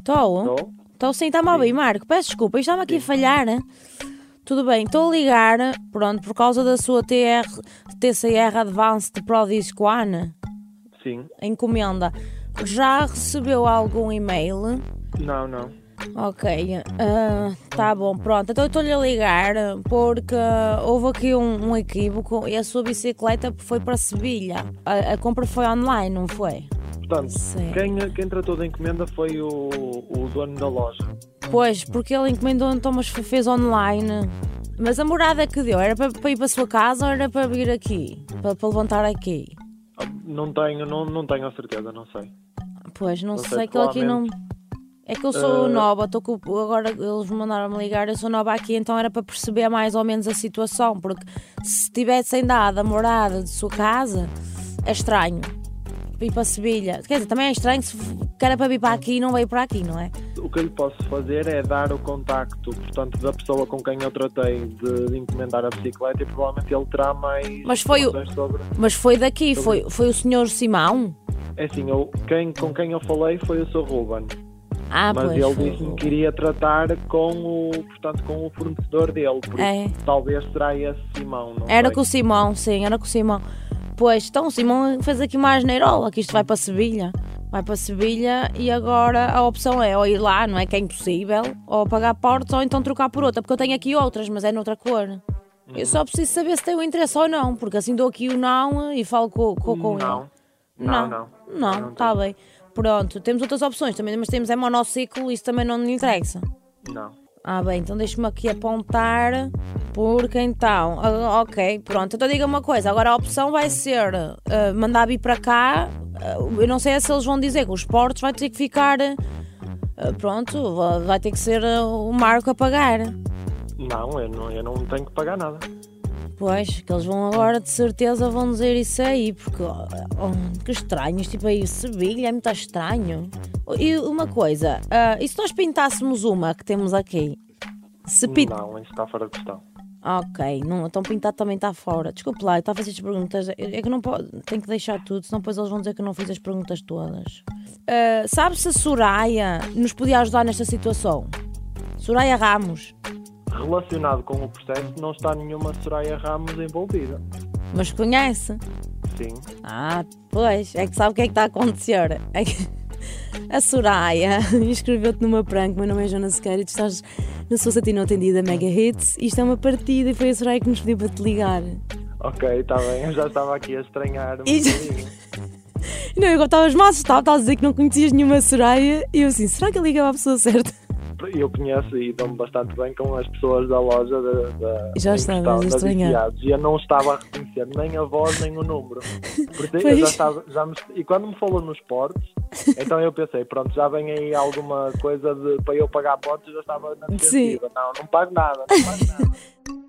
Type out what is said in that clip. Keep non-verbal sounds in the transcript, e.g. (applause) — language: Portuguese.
Estou? Estou? Sim, está-me a ouvir, Marco. Peço desculpa, isto está-me aqui a falhar. né? Tudo bem, estou a ligar, pronto, por causa da sua TR, TCR Advanced Pro Disc One, Sim. encomenda. Já recebeu algum e-mail? Não, não. Ok, ah, tá bom, pronto. Então eu estou-lhe a ligar porque houve aqui um, um equívoco e a sua bicicleta foi para Sevilha. A, a compra foi online, não foi? Portanto, quem, quem tratou da encomenda foi o, o dono da loja. Pois, porque ele encomendou, então, mas fez online. Mas a morada que deu era para, para ir para a sua casa ou era para vir aqui? Para, para levantar aqui? Ah, Não tenho, não, não tenho a certeza, não sei. Pois, não, Não sei, sei, que ele aqui não. É que eu sou Eh, nova, estou com, agora eles me mandaram-me ligar, eu sou nova aqui, então era para perceber mais ou menos a situação, porque se tivessem dado a morada de sua casa, é estranho. Ir para Sevilha. Quer dizer, também é estranho se era para vir para aqui e não veio para aqui, não é? O que eu lhe posso fazer é dar o contacto, portanto, da pessoa com quem eu tratei de, encomendar a bicicleta e provavelmente ele terá mais Mas foi o- sobre. Mas foi daqui, foi, foi o senhor Simão? É assim, eu, quem, com quem eu falei foi o Sr. Ruben, Ah, mas pois. ele disse-me que iria tratar com o, portanto, com o fornecedor dele, por É. isso talvez será esse Simão, não Era sei. com o Simão, sim, era com o Simão. Pois, então o Simão fez aqui mais neirola, que isto vai para Sevilha. Vai para Sevilha e agora a opção é ou ir lá, não é? Que é impossível, ou pagar portas ou então trocar por outra, porque eu tenho aqui outras, mas é noutra cor. Eu só preciso saber se tem o interesse ou não, porque assim dou aqui o não e falo com, com, com ele. Não. Não, não. Não, Não está bem. Pronto, temos outras opções também, mas temos é monociclo, isso também não me interessa. Não. Ah, bem, então deixa-me aqui apontar. Porque então, ah, ok, pronto. Então diga uma coisa: agora a opção vai ser ah, mandar vir para cá. ah, eu não sei se eles vão dizer que os portos vai ter que ficar. ah, pronto, va- vai ter que ser ah, o Marco a pagar. Não eu, não, eu não tenho que pagar nada. Pois, que eles vão agora de certeza vão dizer isso aí, porque oh, oh, que estranho, tipo aí, Sevilha é muito estranho. E uma coisa, ah, e se nós pintássemos uma que temos aqui? Se pin- Não, isso está fora de questão. Ok, não, então pintado também está fora. Desculpe lá, eu estava a fazer estas perguntas. É que não pode, tenho que deixar tudo, senão depois eles vão dizer que eu não fiz as perguntas todas. Ah, sabe se a Soraya nos podia ajudar nesta situação? Soraya Ramos, Relacionado com o processo, não está nenhuma Soraya Ramos envolvida. mas conhece? Sim. Ah, pois, é que sabe o que é que está a acontecer. É que a Soraya (laughs) inscreveu-te numa prank, meu nome é Joana Sequeira e tu estás na sua satina atendida Mega Hits. Isto é uma partida e foi a Soraya que nos pediu para te ligar. Ok, está bem. Eu já estava aqui a estranhar E. (laughs) Não, eu estavas mal assustado, estavas a dizer que não conhecias nenhuma Soraya e eu assim, será que eu ligava à pessoa certa? (laughs) Eu conheço e dou-me bastante bem com as pessoas da loja da, da, Já estavas a estranhar. e eu não estava a reconhecer nem a voz nem o número. Porque eu Pois. já estava, já me- e quando me falou nos portos, então eu pensei, pronto, já vem aí alguma coisa de, para eu pagar portos, eu já estava na defensiva. Não, não pago nada, não pago nada. (laughs)